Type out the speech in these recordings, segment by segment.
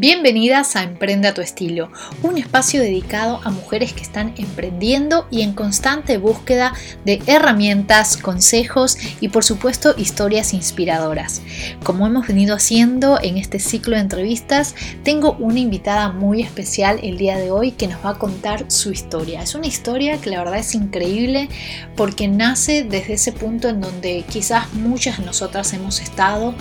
Bienvenidas a Emprende a tu estilo, un espacio dedicado a mujeres que están emprendiendo y en constante búsqueda de herramientas, consejos y por supuesto historias inspiradoras. Como hemos venido haciendo en este ciclo de entrevistas, tengo una invitada muy especial el día de hoy que nos va a contar su historia. Es una historia que la verdad es increíble porque nace desde ese punto en donde quizás muchas de nosotras hemos estado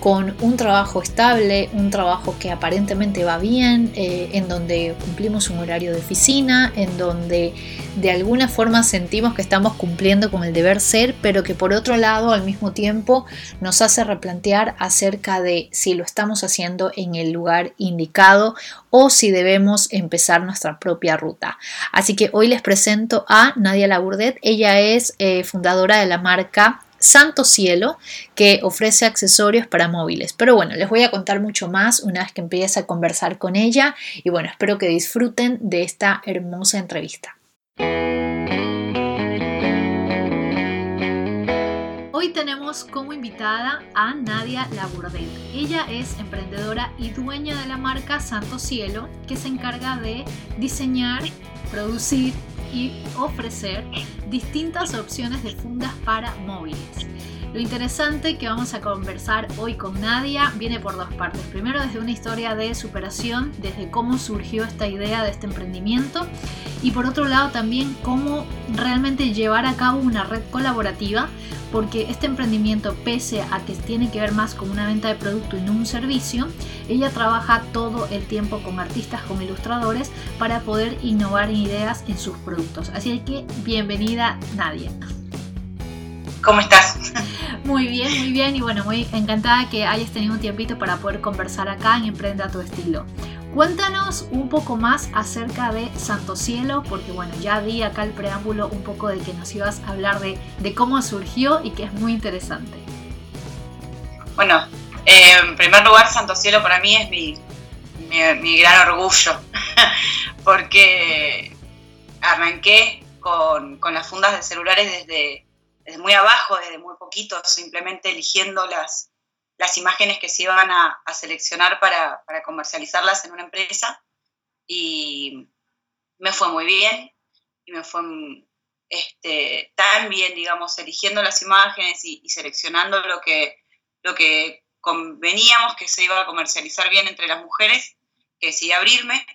con un trabajo estable, un trabajo que aparentemente va bien, eh, en donde cumplimos un horario de oficina, en donde de alguna forma sentimos que estamos cumpliendo con el deber ser, pero que por otro lado al mismo tiempo nos hace replantear acerca de si lo estamos haciendo en el lugar indicado o si debemos empezar nuestra propia ruta. Así que hoy les presento a Nadia Laburdet, ella es eh, fundadora de la marca Santo Cielo que ofrece accesorios para móviles. Pero bueno, les voy a contar mucho más una vez que empiece a conversar con ella y bueno, espero que disfruten de esta hermosa entrevista. Hoy tenemos como invitada a Nadia Laburdet. Ella es emprendedora y dueña de la marca Santo Cielo, que se encarga de diseñar, producir y ofrecer distintas opciones de fundas para móviles. Lo interesante que vamos a conversar hoy con Nadia viene por dos partes. Primero desde una historia de superación, desde cómo surgió esta idea de este emprendimiento y por otro lado también cómo realmente llevar a cabo una red colaborativa porque este emprendimiento, pese a que tiene que ver más con una venta de producto y no un servicio, ella trabaja todo el tiempo con artistas, con ilustradores, para poder innovar ideas en sus productos. Así que bienvenida Nadia. ¿Cómo estás? Muy bien, muy bien y bueno, muy encantada que hayas tenido un tiempito para poder conversar acá en Emprende a tu estilo. Cuéntanos un poco más acerca de Santo Cielo, porque bueno, ya vi acá el preámbulo un poco de que nos ibas a hablar de, cómo surgió y que es muy interesante. Bueno, eh, en primer lugar, Santo Cielo para mí es mi, mi, gran orgullo, porque arranqué con, con, las fundas de celulares desde, desde muy abajo, desde muy poquito, simplemente eligiendo las, las imágenes que se iban a, seleccionar para, comercializarlas en una empresa y me fue muy bien y me fue este, tan bien, digamos, eligiendo las imágenes y, seleccionando lo que, lo que conveníamos que se iba a comercializar bien entre las mujeres, que decidí abrirme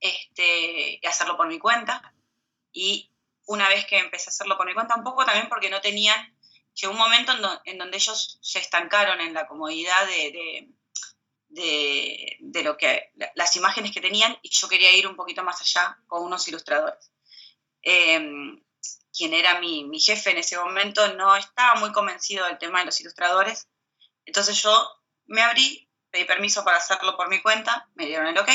este, y hacerlo por mi cuenta. Y una vez que empecé a hacerlo por mi cuenta, un poco también porque no tenían llegó un momento en, donde ellos se estancaron en la comodidad de, de, lo que, las imágenes que tenían y yo quería ir un poquito más allá con unos ilustradores. Em, quien era mi, mi, jefe en ese momento no estaba muy convencido del tema de los ilustradores, entonces yo me abrí, pedí permiso para hacerlo por mi cuenta, me dieron el ok,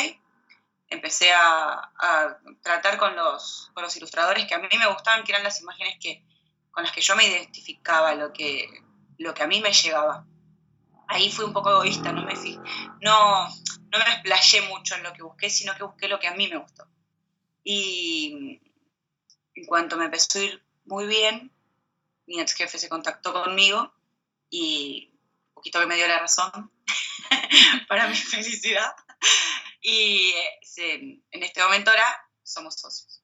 empecé a, a tratar con los, con los ilustradores que a mí me gustaban, que eran las imágenes que, con las que yo me identificaba, lo que, lo que a mí me llegaba. Ahí fui un poco egoísta, no me, no, no me explayé mucho en lo que busqué, sino que busqué lo que a mí me gustó. Y en cuanto me empezó a ir muy bien, mi ex jefe se contactó conmigo y un poquito que me dio la razón para mi felicidad. Y eh, en este momento ahora somos socios.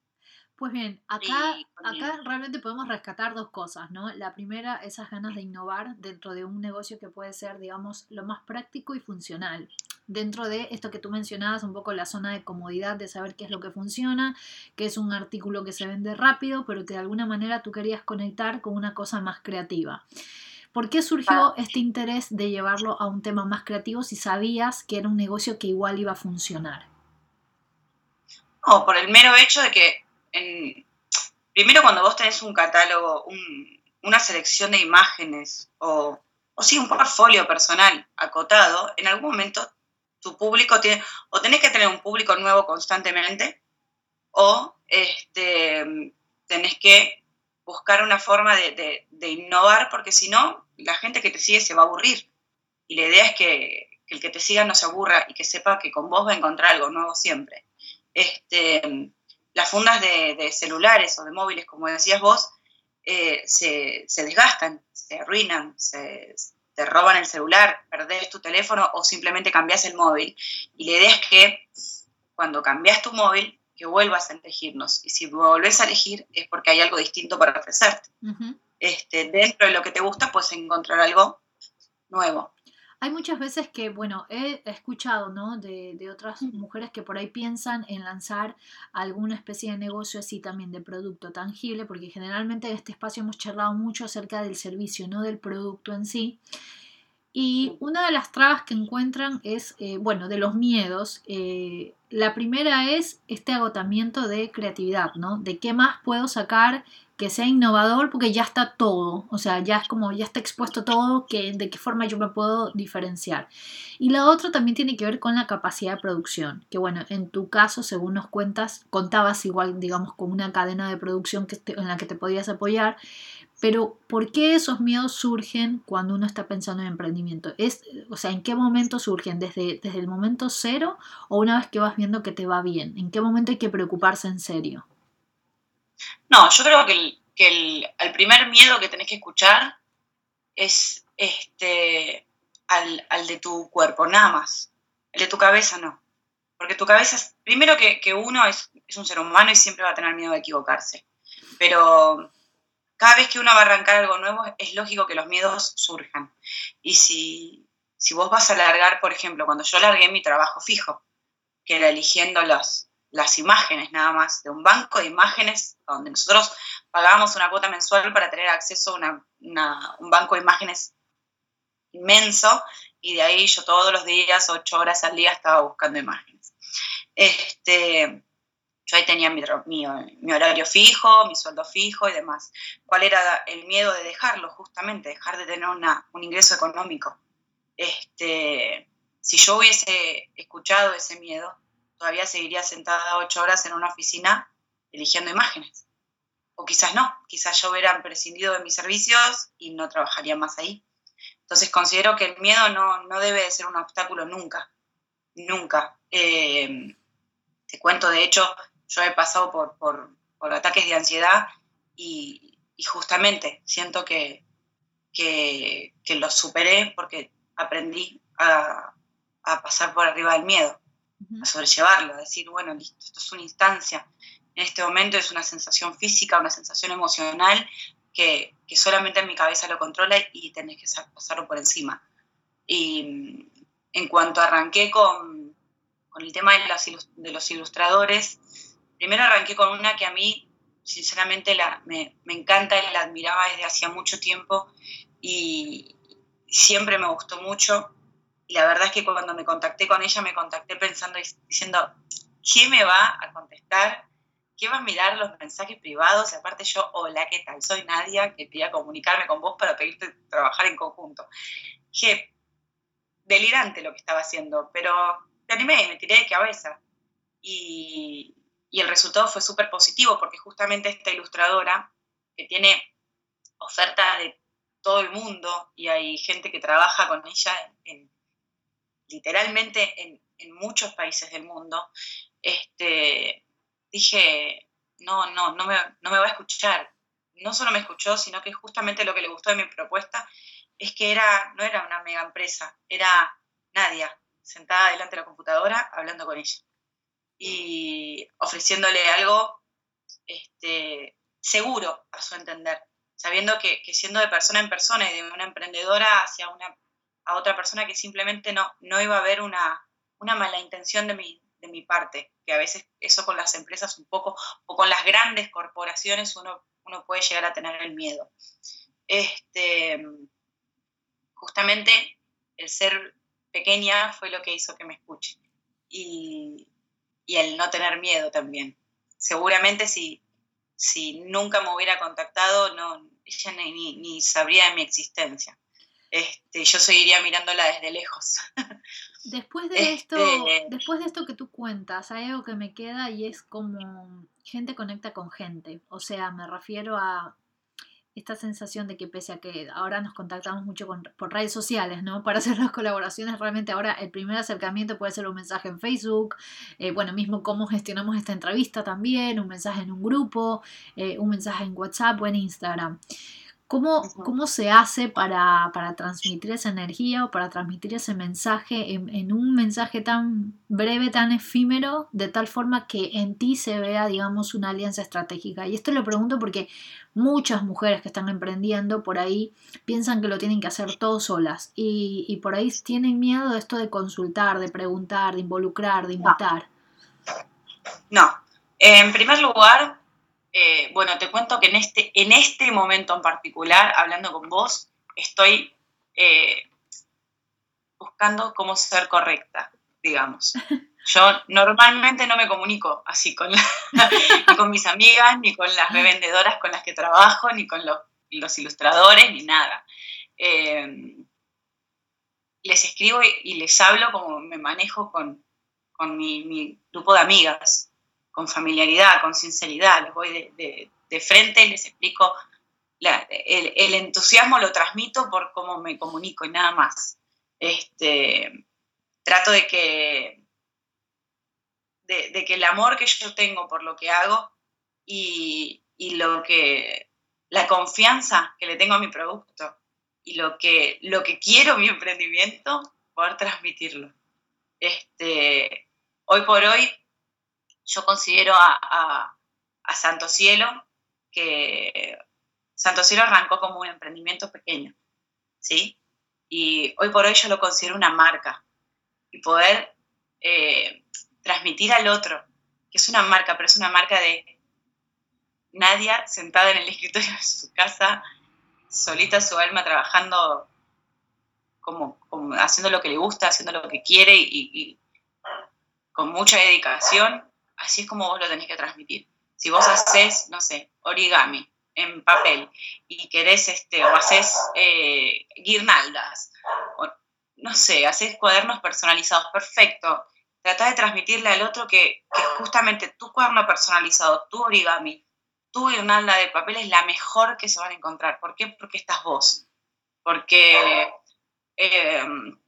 Pues bien, acá, acá realmente podemos rescatar dos cosas, ¿no? La primera, esas ganas de innovar dentro de un negocio que puede ser, digamos, lo más práctico y funcional. Dentro de esto que tú mencionabas, un poco la zona de comodidad de saber qué es lo que funciona, que es un artículo que se vende rápido, pero que de alguna manera tú querías conectar con una cosa más creativa. ¿Por qué surgió este interés de llevarlo a un tema más creativo si sabías que era un negocio que igual iba a funcionar? No, por el mero hecho de que primero cuando vos tenés un catálogo, una selección de imágenes o, o sí, un portfolio personal acotado, en algún momento tu público tiene, o tenés que tener un público nuevo constantemente, o este, tenés que buscar una forma de, innovar, porque si no, la gente que te sigue se va a aburrir. Y la idea es que, el que te siga no se aburra y que sepa que con vos va a encontrar algo nuevo siempre. Este, las fundas de, celulares o de móviles, como decías vos, eh, se, desgastan, se arruinan, se, te roban el celular, perdés tu teléfono o simplemente cambias el móvil. Y la idea es que cuando cambias tu móvil, que vuelvas a elegirnos. Y si volvés a elegir es porque hay algo distinto para ofrecerte. este, dentro de lo que te gusta, puedes encontrar algo nuevo. Hay muchas veces que, bueno, he escuchado, ¿no? De, de, otras mujeres que por ahí piensan en lanzar alguna especie de negocio así también de producto tangible, porque generalmente en este espacio hemos charlado mucho acerca del servicio, no del producto en sí. Y una de las trabas que encuentran es, eh, bueno, de los miedos. Eh, la primera es este agotamiento de creatividad, ¿no? De qué más puedo sacar que sea innovador porque ya está todo, o sea, ya es como, ya está expuesto todo, que, de qué forma yo me puedo diferenciar. Y la otra también tiene que ver con la capacidad de producción, que bueno, en tu caso, según nos cuentas, contabas igual, digamos, con una cadena de producción que en la que te podías apoyar, pero ¿por qué esos miedos surgen cuando uno está pensando en emprendimiento? Es, o sea, ¿en qué momento surgen? ¿Desde, ¿Desde el momento cero o una vez que vas viendo que te va bien? ¿En qué momento hay que preocuparse en serio? No, yo creo que el, primer miedo que tenés que escuchar es este al, de tu cuerpo, nada más. El de tu cabeza no. Porque tu cabeza, primero que, uno es, es un ser humano y siempre va a tener miedo de equivocarse. Pero cada vez que uno va a arrancar algo nuevo, es lógico que los miedos surjan. Y si, vos vas a largar, por ejemplo, cuando yo largué mi trabajo fijo, que era eligiendo las, las imágenes nada más, de un banco de imágenes donde nosotros pagábamos una cuota mensual para tener acceso a un banco de imágenes inmenso, y de ahí yo todos los días, ocho horas al día, estaba buscando imágenes. Este, yo ahí tenía mi, horario fijo, mi sueldo fijo y demás. ¿Cuál era el miedo de dejarlo? Justamente, dejar de tener un ingreso económico. Este, si yo hubiese escuchado ese miedo, todavía seguiría sentada ocho horas en una oficina eligiendo imágenes. O quizás no, quizás yo hubiera prescindido de mis servicios y no trabajaría más ahí. Entonces considero que el miedo no, no debe de ser un obstáculo nunca, nunca. Eh, te cuento, de hecho, yo he pasado por, por, ataques de ansiedad y, justamente siento que, que, los superé porque aprendí a, pasar por arriba del miedo, a sobrellevarlo, a decir, bueno, listo, esto es una instancia, en este momento es una sensación física, una sensación emocional que, solamente en mi cabeza lo controla y tenés que pasarlo por encima. Y en cuanto arranqué con, con el tema de los, de los ilustradores, primero arranqué con una que a mí, sinceramente, me, encanta y la admiraba desde hacía mucho tiempo y siempre me gustó mucho. Y la verdad es que cuando me contacté con ella, me contacté pensando, diciendo, ¿qué me va a contestar? ¿Qué va a mirar los mensajes privados? Aparte yo, hola, ¿qué tal? Soy Nadia, que quería comunicarme con vos para pedirte trabajar en conjunto. Dije, delirante lo que estaba haciendo, pero me animé y me tiré de cabeza. Y, y el resultado fue súper positivo porque justamente esta ilustradora que tiene oferta de todo el mundo y hay gente que trabaja con ella en, literalmente en, muchos países del mundo, este, dije, no, no, no me, no me va a escuchar. No solo me escuchó, sino que justamente lo que le gustó de mi propuesta es que era, no era una mega empresa, era Nadia, sentada delante de la computadora hablando con ella y ofreciéndole algo este, seguro a su entender, sabiendo que, siendo de persona en persona y de una emprendedora hacia una a otra persona que simplemente no, no iba a haber una, una mala intención de mi, de mi parte, que a veces eso con las empresas un poco, o con las grandes corporaciones uno, uno puede llegar a tener el miedo. Este, justamente el ser pequeña fue lo que hizo que me escuche. Y, y el no tener miedo también. Seguramente si, si nunca me hubiera contactado, no, ella ni, ni, sabría de mi existencia. Este, yo seguiría mirándola desde lejos. Después de esto, este, después de esto que tú cuentas, hay algo que me queda y es como gente conecta con gente. O sea, me refiero a esta sensación de que pese a que ahora nos contactamos mucho por redes sociales, ¿no? Para hacer las colaboraciones, realmente ahora el primer acercamiento puede ser un mensaje en Facebook, eh, bueno, mismo cómo gestionamos esta entrevista también, un mensaje en un grupo, eh, un mensaje en WhatsApp o en Instagram. ¿Cómo, ¿Cómo, se hace para, transmitir esa energía o para transmitir ese mensaje en, un mensaje tan breve, tan efímero, de tal forma que en ti se vea, digamos, una alianza estratégica? Y esto lo pregunto porque muchas mujeres que están emprendiendo por ahí piensan que lo tienen que hacer todos solas y, por ahí tienen miedo de esto de consultar, de preguntar, de involucrar, de invitar. No. En primer lugar, eh, bueno, te cuento que en este, en este momento en particular, hablando con vos, estoy eh, buscando cómo ser correcta, digamos. Yo normalmente no me comunico así con, ni con mis amigas, ni con las revendedoras con las que trabajo, ni con los, ilustradores, ni nada. Eh, les escribo y, les hablo como me manejo con, mi, grupo de amigas con familiaridad, con sinceridad, les voy de, frente y les explico, el, entusiasmo lo transmito por cómo me comunico y nada más. Este, trato de que, de, que el amor que yo tengo por lo que hago y, lo que, la confianza que le tengo a mi producto y lo que, lo que quiero mi emprendimiento, poder transmitirlo. Este, hoy por hoy yo considero a, Santo Cielo que Santo Cielo arrancó como un emprendimiento pequeño, ¿sí? Y hoy por hoy yo lo considero una marca y poder eh, transmitir al otro, que es una marca, pero es una marca de Nadia sentada en el escritorio de su casa, solita su alma, trabajando como, haciendo lo que le gusta, haciendo lo que quiere y con mucha dedicación así es como vos lo tenés que transmitir. Si vos haces, no sé, origami en papel y querés, este, o haces eh, guirnaldas, o, no sé, haces cuadernos personalizados, perfecto. Trata de transmitirle al otro que, justamente tu cuaderno personalizado, tu origami, tu guirnalda de papel es la mejor que se van a encontrar. ¿Por qué? Porque estás vos. Porque, em,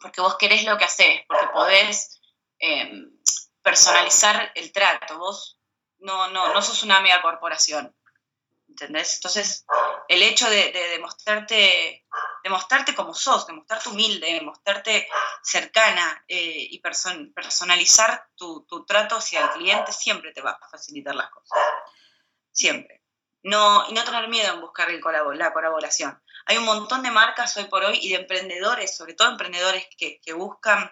porque vos querés lo que haces, porque podés em, personalizar el trato. Vos no, no, no sos una mega corporación. ¿Entendés? Entonces, el hecho de, demostrarte, demostrarte como sos, demostrarte humilde, demostrarte cercana eh, y personalizar tu, trato hacia el cliente siempre te va a facilitar las cosas. Siempre. No, y no tener miedo en buscar el la colaboración. Hay un montón de marcas hoy por hoy y de emprendedores, sobre todo emprendedores que buscan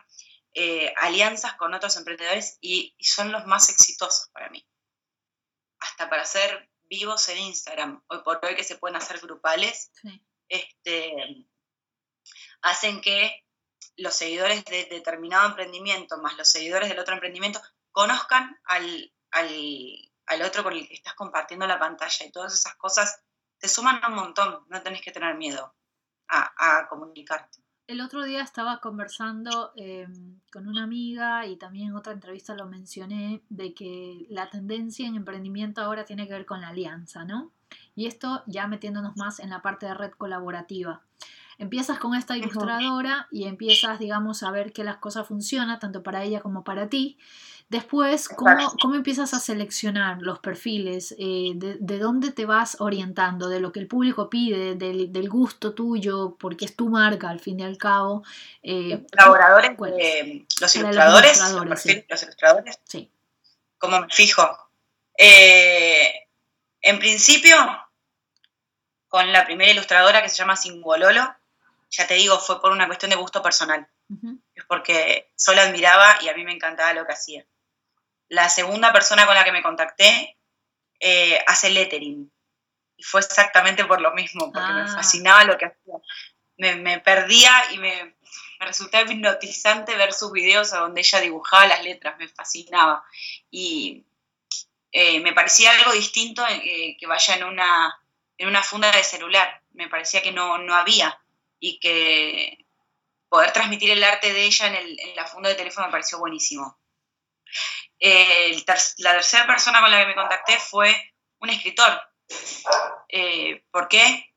eh, alianzas con otros emprendedores y, son los más exitosos para mí. Hasta para ser vivos en Instagram, hoy por hoy que se pueden hacer grupales, este, hacen que los seguidores de determinado emprendimiento más los seguidores del otro emprendimiento conozcan al, al, otro con el que estás compartiendo la pantalla. Y todas esas cosas te suman un montón, no tenés que tener miedo a, a comunicarte el otro día estaba conversando em, con una amiga y también en otra entrevista lo mencioné de que la tendencia en emprendimiento ahora tiene que ver con la alianza, ¿no? Y esto ya metiéndonos más en la parte de red colaborativa. Empiezas con esta ilustradora y empiezas, digamos, a ver que las cosas funcionan tanto para ella como para ti. Después, ¿cómo, empiezas a seleccionar los perfiles? Eh, de, dónde te vas orientando? ¿De lo que el público pide? Del, gusto tuyo? Porque es tu marca, al fin y al cabo. Eh, los colaboradores, los ilustradores, los, ilustradores, Sí. ¿Cómo me fijo? Eh, en principio, con la primera ilustradora que se llama Singololo, ya te digo, fue por una cuestión de gusto personal. Es porque solo admiraba y a mí me encantaba lo que hacía. La segunda persona con la que me contacté eh, hace lettering. Y fue exactamente por lo mismo, porque me ah. fascinaba lo que hacía. Me, perdía y me, resultaba hipnotizante ver sus videos donde ella dibujaba las letras, me fascinaba. Y eh, me parecía algo distinto eh, que vaya en una, en una funda de celular. Me parecía que no, no había y que poder transmitir el arte de ella en, en la funda de teléfono me pareció buenísimo la tercera persona con la que me contacté fue un escritor. Eh, ¿Por qué?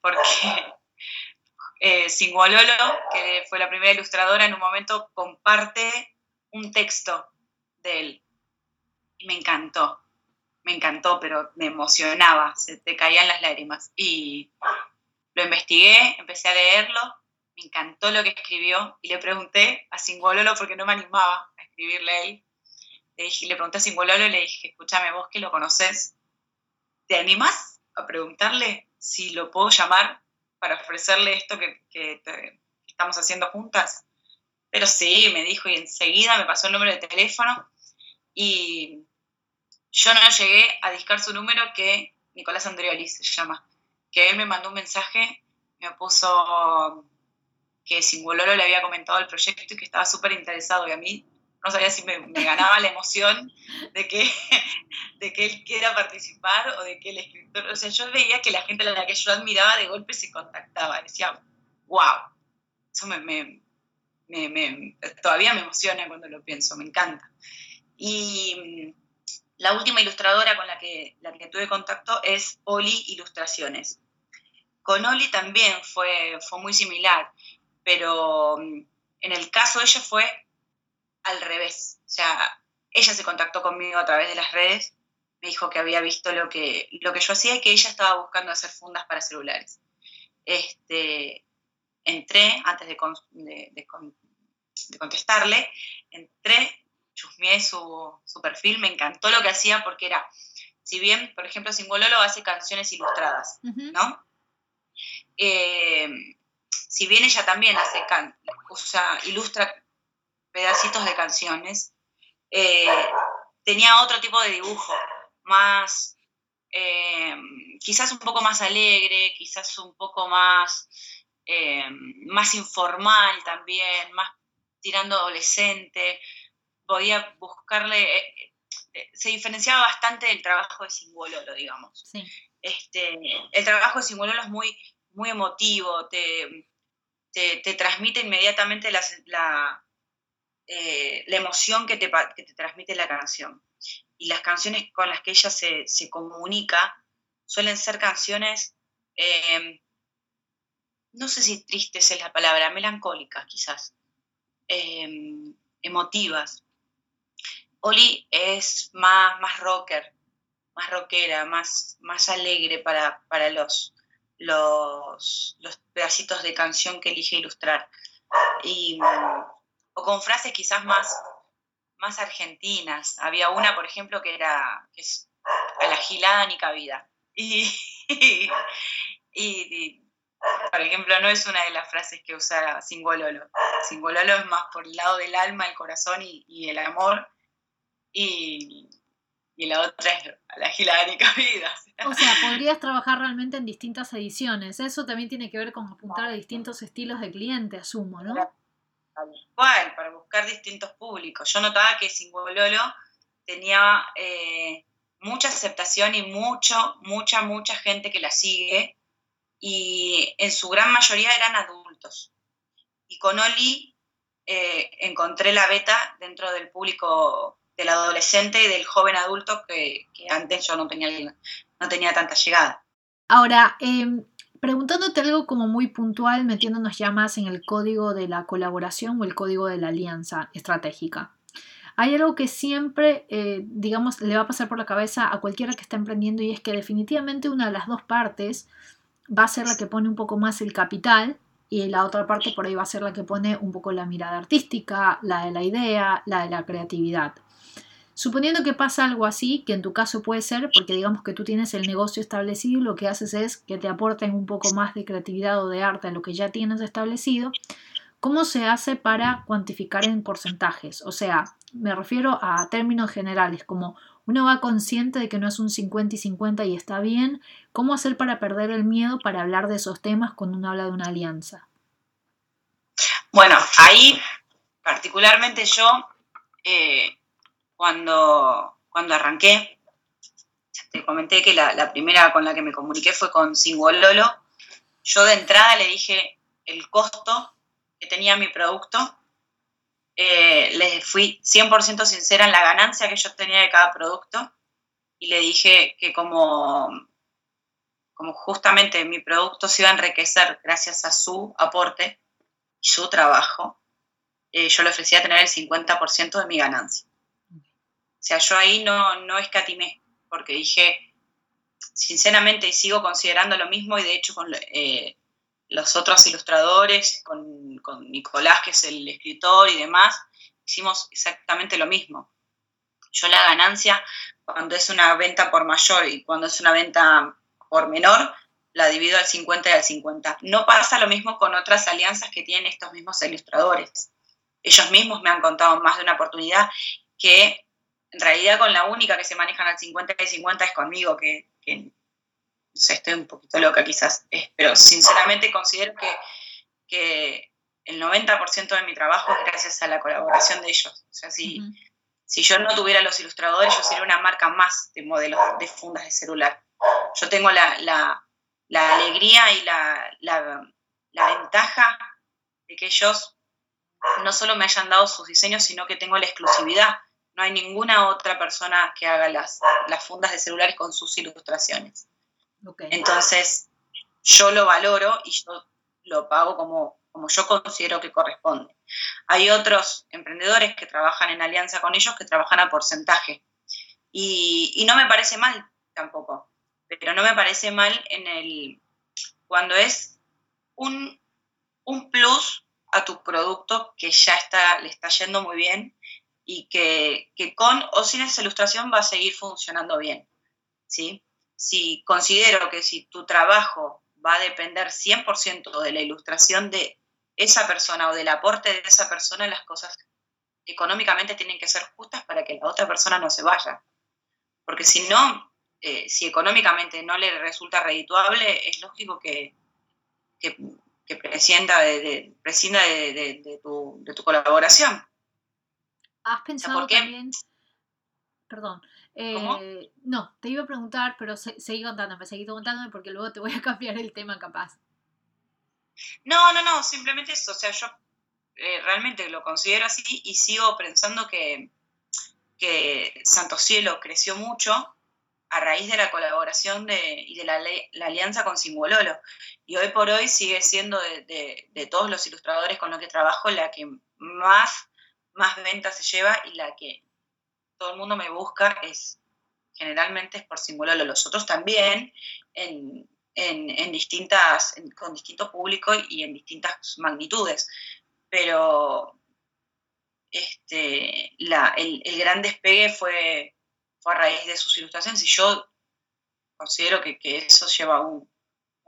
Porque eh, que fue la primera ilustradora, en un momento comparte un texto de él. Y me encantó. me encantó, pero me emocionaba, se te caían las lágrimas. Y lo investigué, empecé a leerlo, me encantó lo que escribió y le pregunté a Singololo porque no me animaba a escribirle a él. Le, dije, le pregunté a Singololo y le dije, escúchame, vos que lo conoces, ¿te animás a preguntarle si lo puedo llamar para ofrecerle esto que, estamos haciendo juntas? Pero sí, me dijo y enseguida me pasó el número de teléfono y yo no llegué a discar su número que Nicolás Andreoli se llama que él me mandó un mensaje, me puso que Singololo le había comentado el proyecto y que estaba súper interesado y a mí no sabía si me, ganaba la emoción de que, de que él quiera participar o de que el escritor, o sea, yo veía que la gente a la que yo admiraba de golpe se contactaba, decía, wow, eso me, todavía me emociona cuando lo pienso, me encanta. Y mm, la última ilustradora con la que, la que tuve contacto es Oli Ilustraciones. Con Oli también fue, fue muy similar, pero mm, en el caso de ella fue al revés. O sea, ella se contactó conmigo a través de las redes, me dijo que había visto lo que, lo que yo hacía y que ella estaba buscando hacer fundas para celulares. Este, entré, antes de, de, contestarle, entré, chusmeé su, su, perfil, me encantó lo que hacía porque era, si bien, por ejemplo, Singololo hace canciones ilustradas, ¿no? Eh, si bien ella también hace usa, ilustra pedacitos de canciones, eh, tenía otro tipo de dibujo, más, eh, quizás un poco más alegre, quizás un poco más, más informal también, más tirando adolescente. Podía buscarle, se diferenciaba bastante del trabajo de Singololo, digamos. Sí. Este, el trabajo de Singololo es muy, muy emotivo, te, te, transmite inmediatamente la, eh, la, emoción que te, que te, transmite la canción. Y las canciones con las que ella se, comunica suelen ser canciones, eh, no sé si tristes es la palabra, melancólicas quizás, eh, emotivas. Oli es más, más rocker, más rockera, más, más alegre para, los, los, pedacitos de canción que elige ilustrar. Y, o con frases quizás más, más argentinas. Había una, por ejemplo, que era que es, a la gilada ni cabida. Y, y, por ejemplo, no es una de las frases que usa Singololo. Singololo es más por el lado del alma, el corazón y, y el amor. Y, y la otra es la gilánica vida. O sea, podrías trabajar realmente en distintas ediciones. Eso también tiene que ver con apuntar a distintos estilos de cliente, asumo, ¿no? Igual, para buscar distintos públicos. Yo notaba que Singololo tenía eh, mucha aceptación y mucho, mucha, mucha gente que la sigue y en su gran mayoría eran adultos. Y con Oli eh, encontré la beta dentro del público del adolescente y del joven adulto que, antes yo no tenía, no tenía tanta llegada. Ahora, em, preguntándote algo como muy puntual, metiéndonos ya más en el código de la colaboración o el código de la alianza estratégica. Hay algo que siempre, eh, digamos, le va a pasar por la cabeza a cualquiera que está emprendiendo y es que definitivamente una de las dos partes va a ser la que pone un poco más el capital y la otra parte por ahí va a ser la que pone un poco la mirada artística, la de la idea, la de la creatividad. Suponiendo que pasa algo así, que en tu caso puede ser, porque digamos que tú tienes el negocio establecido y lo que haces es que te aporten un poco más de creatividad o de arte a lo que ya tienes establecido, ¿cómo se hace para cuantificar en porcentajes? O sea, me refiero a términos generales, como uno va consciente de que no es un 50 y 50 y está bien, ¿cómo hacer para perder el miedo para hablar de esos temas cuando uno habla de una alianza? Bueno, ahí particularmente yo... Eh, cuando, cuando arranqué. Te comenté que la, primera con la que me comuniqué fue con Singololo. Yo de entrada le dije el costo que tenía mi producto. Eh, les fui 100% sincera en la ganancia que yo tenía de cada producto y le dije que como, como justamente mi producto se iba a enriquecer gracias a su aporte y su trabajo, eh, yo le ofrecía tener el 50% de mi ganancia. O sea, yo ahí no, no escatimé, porque dije, sinceramente, sigo considerando lo mismo, y de hecho con eh, los otros ilustradores, con, con Nicolás, que es el escritor y demás, hicimos exactamente lo mismo. Yo la ganancia, cuando es una venta por mayor y cuando es una venta por menor, la divido al 50 y al 50. No pasa lo mismo con otras alianzas que tienen estos mismos ilustradores. Ellos mismos me han contado más de una oportunidad que en realidad con la única que se manejan al 50 y 50 es conmigo, que, no sé, estoy un poquito loca quizás, pero sinceramente considero que, que el 90% de mi trabajo es gracias a la colaboración de ellos. O sea, si, si yo no tuviera los ilustradores, yo sería una marca más de modelos de fundas de celular. Yo tengo la, la, alegría y la, la, ventaja de que ellos no solo me hayan dado sus diseños, sino que tengo la exclusividad. No hay ninguna otra persona que haga las, las fundas de celulares con sus ilustraciones. Entonces, yo lo valoro y yo lo pago como, como yo considero que corresponde. Hay otros emprendedores que trabajan en alianza con ellos que trabajan a porcentaje. Y, y no me parece mal tampoco pero no me parece mal en el cuando es un, plus a tu producto que ya está, le está yendo muy bien y que, con o sin esa ilustración va a seguir funcionando bien. ¿sí? Si considero que si tu trabajo va a depender 100% de la ilustración de esa persona o del aporte de esa persona, las cosas económicamente tienen que ser justas para que la otra persona no se vaya. Porque si no, eh, si económicamente no le resulta redituable, es lógico que, que, prescinda, de, de, tu, colaboración. ¿Has pensado también... Perdón. Eh, no, te iba a preguntar, pero seguí contándome, seguí contándome porque luego te voy a cambiar el tema capaz. No, no, no, simplemente eso. O sea, yo eh, realmente lo considero así y sigo pensando que, que Santo Cielo creció mucho a raíz de la colaboración de, y de la, alianza con Singololo. Y hoy por hoy sigue siendo de, todos los ilustradores con los que trabajo la que más, más ventas se lleva y la que todo el mundo me busca es generalmente es por Singololo. Los otros también en, distintas, con distinto público y en distintas magnitudes. Pero este, el, el gran despegue fue a raíz de sus ilustraciones y yo considero que, eso lleva un,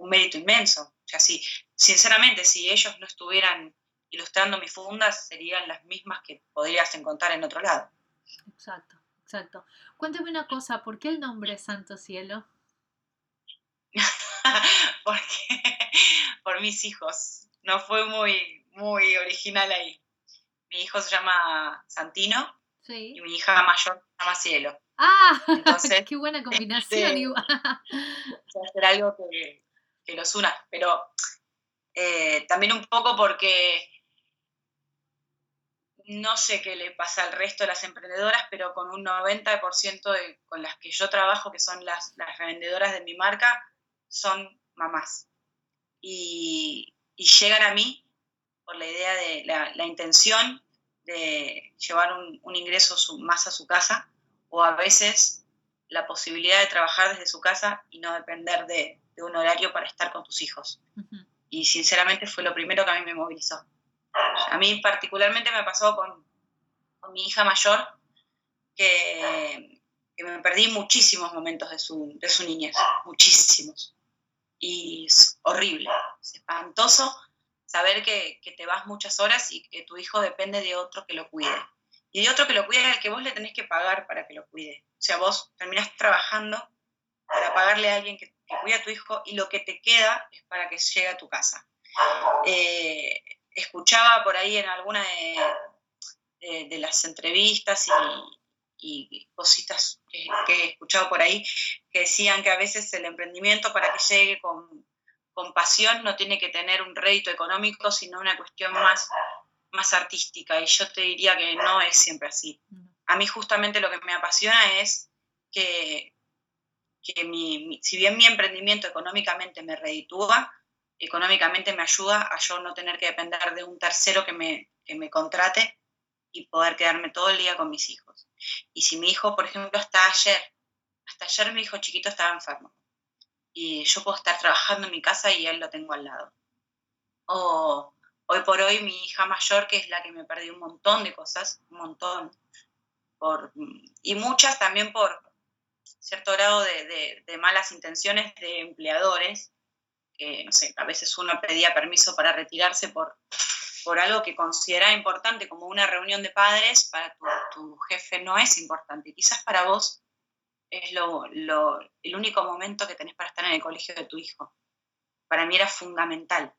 mérito inmenso. O sea, si, sinceramente, si ellos no estuvieran ilustrando mis fundas, serían las mismas que podrías encontrar en otro lado. Exacto, exacto. Cuéntame una cosa, ¿por qué el nombre Santo Cielo? Porque por mis hijos. No fue muy, muy original ahí. Mi hijo se llama Santino y mi hija mayor se llama Cielo. Ah, Entonces, qué buena combinación. Este, igual. hacer algo que, los una, pero eh, también un poco porque no sé qué le pasa al resto de las emprendedoras, pero con un 90% de, con las que yo trabajo, que son las, las revendedoras de mi marca, son mamás. Y, llegan a mí por la idea de la, intención de llevar un, un ingreso más a su casa o a veces la posibilidad de trabajar desde su casa y no depender de, un horario para estar con tus hijos. Y sinceramente fue lo primero que a mí me movilizó. A mí particularmente me pasó con, mi hija mayor que, me perdí muchísimos momentos de su, niñez, muchísimos. Y es horrible, es espantoso saber que, que te vas muchas horas y que tu hijo depende de otro que lo cuide y de otro que lo cuide al que vos le tenés que pagar para que lo cuide. O sea, vos terminás trabajando para pagarle a alguien que, cuida a tu hijo y lo que te queda es para que llegue a tu casa. Eh, escuchaba por ahí en alguna de, las entrevistas y, cositas que, he escuchado por ahí que decían que a veces el emprendimiento para que llegue con, con pasión no tiene que tener un rédito económico, sino una cuestión más más artística y yo te diría que no es siempre así. A mí justamente lo que me apasiona es que, mi, si bien mi emprendimiento económicamente me reditúa, económicamente me ayuda a yo no tener que depender de un tercero que me, que me contrate y poder quedarme todo el día con mis hijos. Y si mi hijo, por ejemplo, hasta ayer, hasta ayer mi hijo chiquito estaba enfermo y yo puedo estar trabajando en mi casa y él lo tengo al lado. O hoy por hoy mi hija mayor, que es la que me perdió un montón de cosas, un montón, por, y muchas también por cierto grado de, de malas intenciones de empleadores, que no sé, a veces uno pedía permiso para retirarse por, por algo que considera importante, como una reunión de padres, para tu, jefe no es importante. Quizás para vos es lo, el único momento que tenés para estar en el colegio de tu hijo. Para mí era fundamental.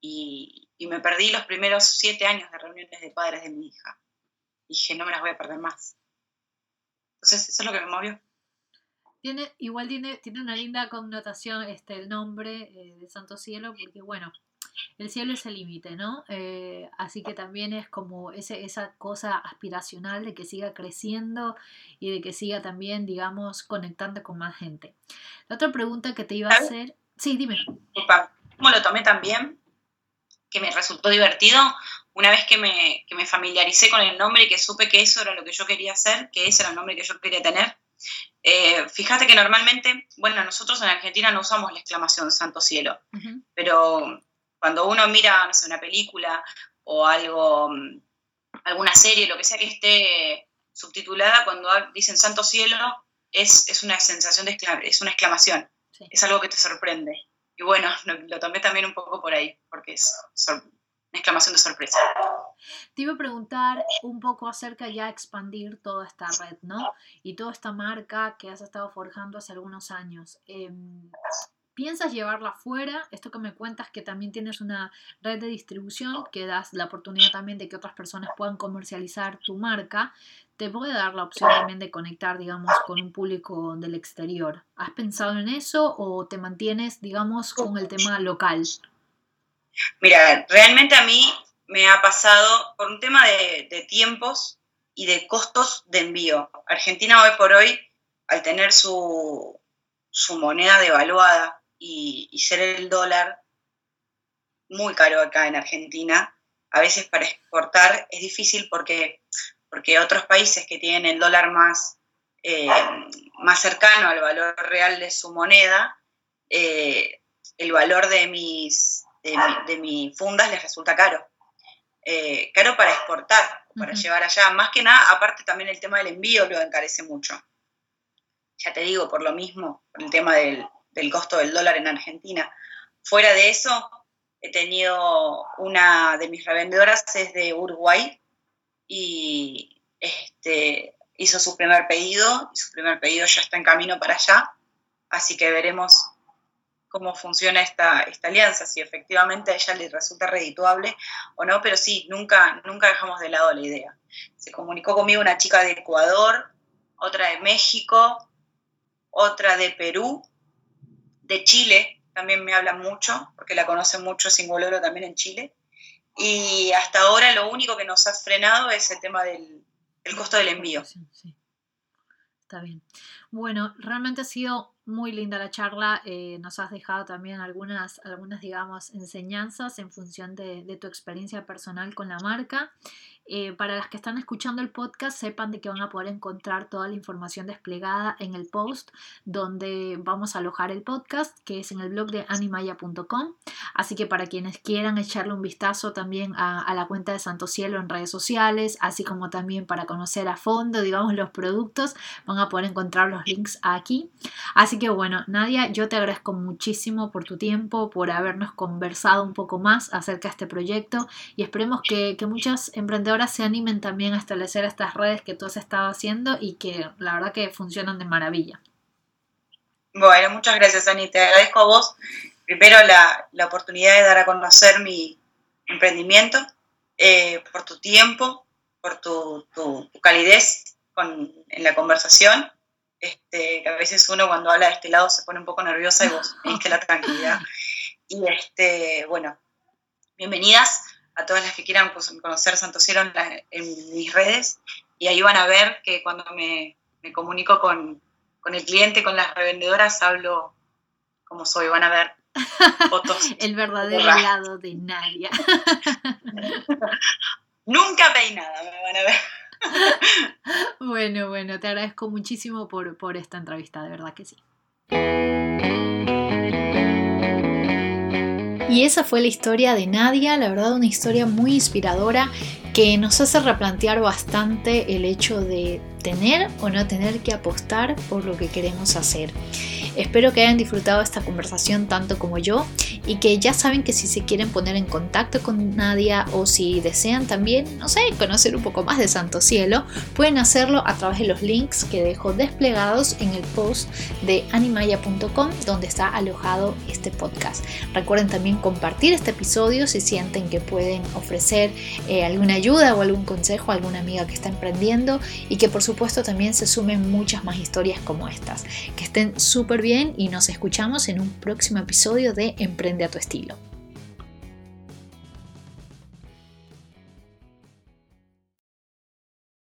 Y, y me perdí los primeros siete años de reuniones de padres de mi hija. dije, no me las voy a perder más. Entonces, eso es lo que me movió. Tiene, igual tiene, tiene una linda connotación este, el nombre eh, de Santo Cielo, porque bueno, el cielo es el límite, ¿no? Eh, así que también es como ese, esa cosa aspiracional de que siga creciendo y de que siga también, digamos, conectando con más gente. La otra pregunta que te iba a hacer, sí, dime. ¿Cómo lo tomé también? Que me resultó divertido una vez que me, que me familiaricé con el nombre y que supe que eso era lo que yo quería hacer, que ese era el nombre que yo quería tener. Eh, fíjate que normalmente, bueno, nosotros en Argentina no usamos la exclamación Santo Cielo, pero cuando uno mira, no sé, una película o algo, alguna serie, lo que sea que esté subtitulada, cuando dicen santo cielo, es, es una sensación de es una exclamación, es algo que te sorprende. Y bueno, lo, tomé también un poco por ahí, porque es exclamación de sorpresa. Te iba a preguntar un poco acerca ya de expandir toda esta red, ¿no? Y toda esta marca que has estado forjando hace algunos años. Em, piensas llevarla fuera, esto que me cuentas que también tienes una red de distribución que das la oportunidad también de que otras personas puedan comercializar tu marca, te puede dar la opción también de conectar, digamos, con un público del exterior. ¿Has pensado en eso o te mantienes, digamos, con el tema local? Mira, realmente a mí me ha pasado por un tema de, tiempos y de costos de envío. Argentina hoy por hoy, al tener su, su moneda devaluada y, ser el dólar muy caro acá en Argentina. A veces para exportar es difícil porque, porque otros países que tienen el dólar más, eh, más cercano al valor real de su moneda, eh, el valor de mis, de, mi, fundas les resulta caro. Eh, caro para exportar, para llevar allá. Más que nada, aparte también el tema del envío lo encarece mucho. Ya te digo, por lo mismo, por el tema del, del costo del dólar en Argentina. Fuera de eso, he tenido una de mis revendedoras es de Uruguay y este, hizo su primer pedido y su primer pedido ya está en camino para allá, así que veremos cómo funciona esta, esta alianza, si efectivamente a ella le resulta redituable o no, pero sí, nunca, nunca dejamos de lado la idea. Se comunicó conmigo una chica de Ecuador, otra de México, otra de Perú de Chile también me habla mucho, porque la conoce mucho Singoloro también en Chile. Y hasta ahora lo único que nos ha frenado es el tema del, costo del envío. Sí, Está bien. Bueno, realmente ha sido muy linda la charla. Eh, nos has dejado también algunas, algunas digamos, enseñanzas en función de, de tu experiencia personal con la marca. Eh, para las que están escuchando el podcast, sepan de que van a poder encontrar toda la información desplegada en el post donde vamos a alojar el podcast, que es en el blog de animaya.com. Así que para quienes quieran echarle un vistazo también a, la cuenta de Santo Cielo en redes sociales, así como también para conocer a fondo, digamos, los productos, van a poder encontrar los links aquí. Así que bueno, Nadia, yo te agradezco muchísimo por tu tiempo, por habernos conversado un poco más acerca de este proyecto y esperemos que, que muchas emprendedoras se animen también a establecer estas redes que tú has estado haciendo y que la verdad que funcionan de maravilla. Bueno, muchas gracias, Ani. Te agradezco a vos, primero, la, la oportunidad de dar a conocer mi emprendimiento, eh, por tu tiempo, por tu, tu, calidez con, en la conversación. Este, que a veces uno cuando habla de este lado se pone un poco nerviosa y vos me la tranquilidad. Y este, bueno, bienvenidas a todas las que quieran pues, conocer Santo Cielo en, mis redes y ahí van a ver que cuando me, comunico con, el cliente, con las revendedoras, hablo como soy, van a ver fotos. el verdadero lado de Nadia. Nunca peinada, me van a ver. Bueno, bueno. Bueno, te agradezco muchísimo por, por esta entrevista, de verdad que sí. Y esa fue la historia de Nadia, la verdad una historia muy inspiradora que nos hace replantear bastante el hecho de tener o no tener que apostar por lo que queremos hacer. Espero que hayan disfrutado esta conversación tanto como yo y que ya saben que si se quieren poner en contacto con Nadia o si desean también, no sé, conocer un poco más de Santo Cielo, pueden hacerlo a través de los links que dejo desplegados en el post de animaya.com donde está alojado este podcast. Recuerden también compartir este episodio si sienten que pueden ofrecer eh, alguna ayuda o algún consejo a alguna amiga que está emprendiendo y que por supuesto también se sumen muchas más historias como estas. Que estén súper y nos escuchamos en un próximo episodio de Emprende a tu estilo.